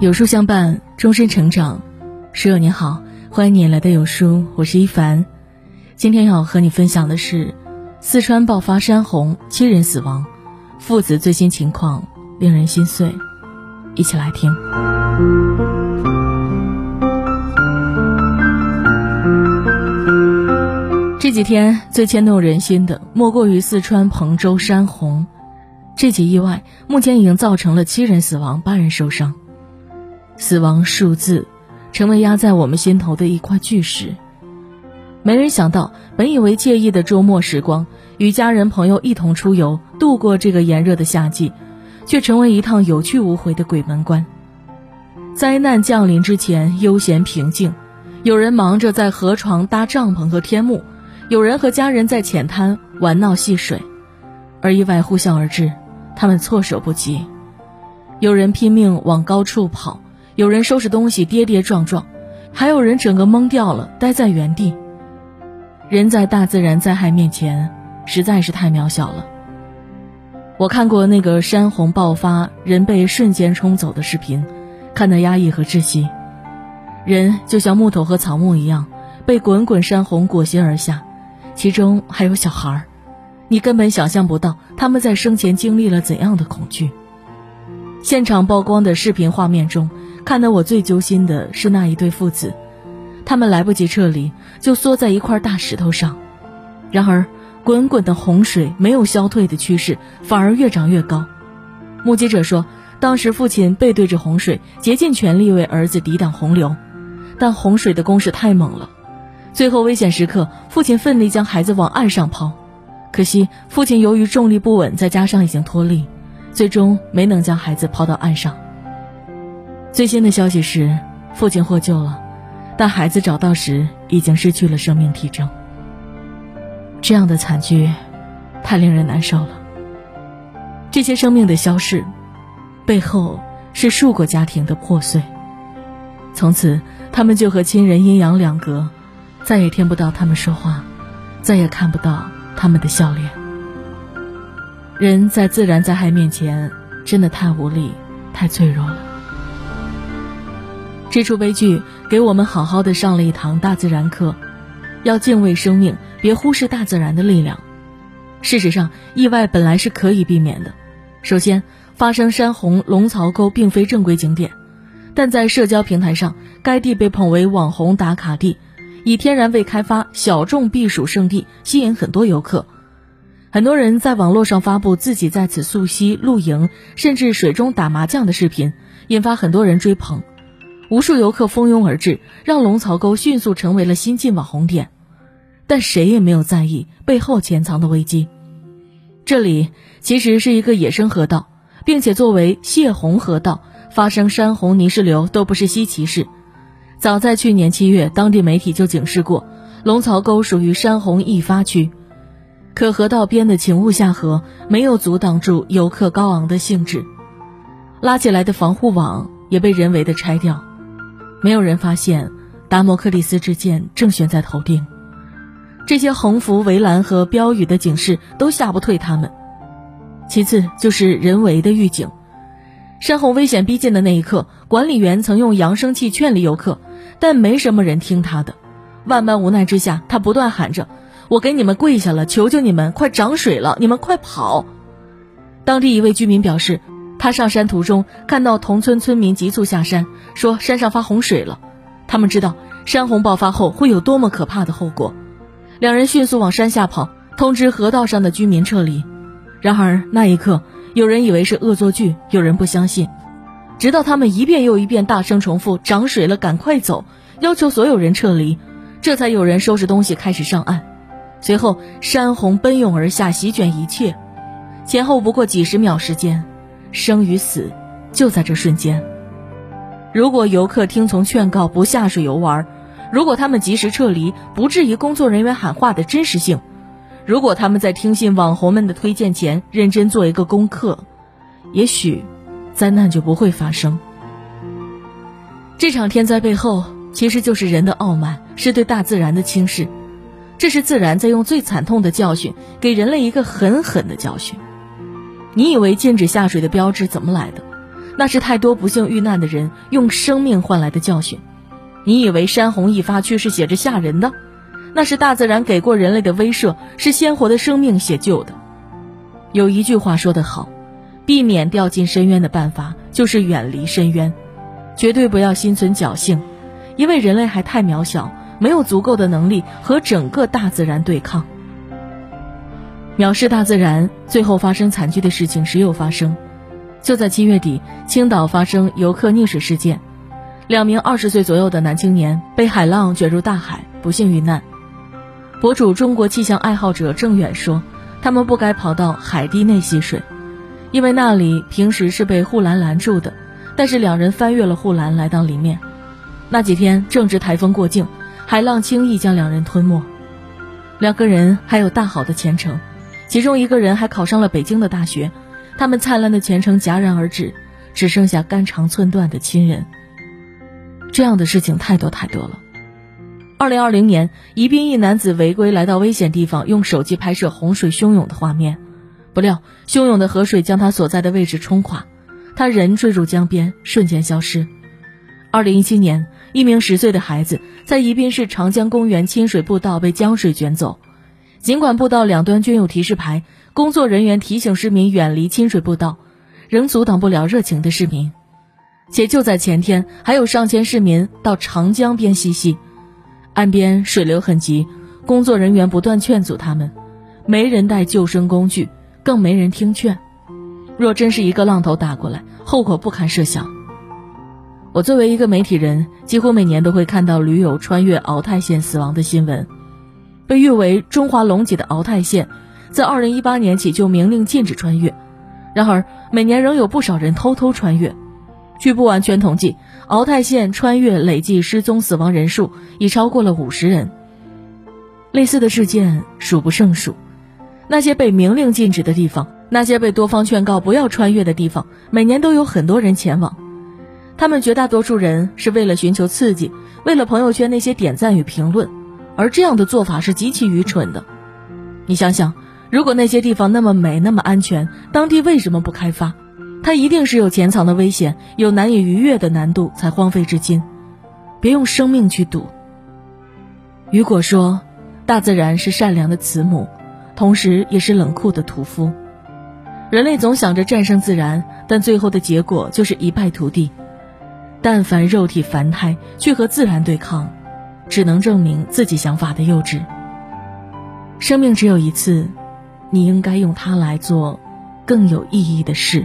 有书相伴，终身成长。室友你好，欢迎你来到有书，我是一凡。今天要和你分享的是，四川爆发山洪，七人死亡，父子最新情况令人心碎。一起来听。几天最牵动人心的，莫过于四川彭州山洪。这起意外目前已经造成了七人死亡，八人受伤。死亡数字，成为压在我们心头的一块巨石。没人想到，本以为惬意的周末时光，与家人朋友一同出游，度过这个炎热的夏季，却成为一趟有去无回的鬼门关。灾难降临之前，悠闲平静，有人忙着在河床搭帐篷和天幕。有人和家人在浅滩玩闹戏水，而意外呼啸而至，他们措手不及。有人拼命往高处跑，有人收拾东西跌跌撞撞，还有人整个懵掉了，呆在原地。人在大自然灾害面前，实在是太渺小了。我看过那个山洪爆发，人被瞬间冲走的视频，看得压抑和窒息。人就像木头和草木一样，被滚滚山洪裹挟而下。其中还有小孩儿，你根本想象不到他们在生前经历了怎样的恐惧。现场曝光的视频画面中，看得我最揪心的是那一对父子，他们来不及撤离，就缩在一块大石头上。然而，滚滚的洪水没有消退的趋势，反而越涨越高。目击者说，当时父亲背对着洪水，竭尽全力为儿子抵挡洪流，但洪水的攻势太猛了。最后危险时刻，父亲奋力将孩子往岸上抛，可惜父亲由于重力不稳，再加上已经脱力，最终没能将孩子抛到岸上。最新的消息是，父亲获救了，但孩子找到时已经失去了生命体征。这样的惨剧，太令人难受了。这些生命的消逝，背后是数个家庭的破碎。从此，他们就和亲人阴阳两隔。再也听不到他们说话，再也看不到他们的笑脸。人在自然灾害面前，真的太无力、太脆弱了。这出悲剧给我们好好的上了一堂大自然课，要敬畏生命，别忽视大自然的力量。事实上，意外本来是可以避免的。首先，发生山洪，龙槽沟并非正规景点，但在社交平台上，该地被捧为网红打卡地。以天然未开发、小众避暑胜地，吸引很多游客。很多人在网络上发布自己在此溯溪、露营，甚至水中打麻将的视频，引发很多人追捧。无数游客蜂拥而至，让龙槽沟迅速成为了新晋网红点。但谁也没有在意背后潜藏的危机。这里其实是一个野生河道，并且作为泄洪河道，发生山洪泥石流都不是稀奇事。早在去年七月，当地媒体就警示过，龙槽沟属于山洪易发区。可河道边的请勿下河没有阻挡住游客高昂的兴致，拉起来的防护网也被人为的拆掉。没有人发现，达摩克利斯之剑正悬在头顶。这些横幅、围栏和标语的警示都吓不退他们。其次就是人为的预警。山洪危险逼近的那一刻，管理员曾用扬声器劝离游客。但没什么人听他的，万般无奈之下，他不断喊着：“我给你们跪下了，求求你们，快涨水了，你们快跑！”当地一位居民表示，他上山途中看到同村村民急促下山，说山上发洪水了。他们知道山洪爆发后会有多么可怕的后果，两人迅速往山下跑，通知河道上的居民撤离。然而那一刻，有人以为是恶作剧，有人不相信。直到他们一遍又一遍大声重复“涨水了，赶快走”，要求所有人撤离，这才有人收拾东西开始上岸。随后，山洪奔涌而下，席卷一切，前后不过几十秒时间，生与死就在这瞬间。如果游客听从劝告不下水游玩，如果他们及时撤离，不质疑工作人员喊话的真实性，如果他们在听信网红们的推荐前认真做一个功课，也许。灾难就不会发生。这场天灾背后，其实就是人的傲慢，是对大自然的轻视。这是自然在用最惨痛的教训，给人类一个狠狠的教训。你以为禁止下水的标志怎么来的？那是太多不幸遇难的人用生命换来的教训。你以为山洪一发去是写着吓人的？那是大自然给过人类的威慑，是鲜活的生命写就的。有一句话说得好，避免掉进深渊的办法就是远离深渊，绝对不要心存侥幸，因为人类还太渺小，没有足够的能力和整个大自然对抗。藐视大自然，最后发生惨剧的事情时有发生。就在七月底，青岛发生游客溺水事件，两名二十岁左右的男青年被海浪卷入大海，不幸遇难。博主中国气象爱好者郑远说：“他们不该跑到海堤内戏水，因为那里平时是被护栏拦住的。但是两人翻越了护栏来到里面。那几天正值台风过境，海浪轻易将两人吞没。两个人还有大好的前程。”其中一个人还考上了北京的大学，他们灿烂的前程戛然而止，只剩下肝肠寸断的亲人。这样的事情太多太多了。二零二零年，宜宾一男子违规来到危险地方，用手机拍摄洪水汹涌的画面，不料汹涌的河水将他所在的位置冲垮，他人坠入江边，瞬间消失。二零一七年，一名十岁的孩子在宜宾市长江公园亲水步道被江水卷走。尽管步道两端均有提示牌，工作人员提醒市民远离亲水步道，仍阻挡不了热情的市民。且就在前天，还有上千市民到长江边嬉戏，岸边水流很急，工作人员不断劝阻他们，没人带救生工具，更没人听劝。若真是一个浪头打过来，后果不堪设想。我作为一个媒体人，几乎每年都会看到驴友穿越敖泰县死亡的新闻。被誉为中华龙脊的敖泰县，在二零一八年起就明令禁止穿越，然而每年仍有不少人偷偷穿越。据不完全统计，敖泰县穿越累计失踪死亡人数已超过了五十人。类似的事件数不胜数。那些被明令禁止的地方，那些被多方劝告不要穿越的地方，每年都有很多人前往。他们绝大多数人是为了寻求刺激，为了朋友圈那些点赞与评论。而这样的做法是极其愚蠢的。你想想，如果那些地方那么美、那么安全，当地为什么不开发？它一定是有潜藏的危险，有难以逾越的难度才荒废至今。别用生命去赌。雨果说：“大自然是善良的慈母，同时也是冷酷的屠夫。人类总想着战胜自然，但最后的结果就是一败涂地。但凡肉体凡胎去和自然对抗。”只能证明自己想法的幼稚。生命只有一次，你应该用它来做更有意义的事。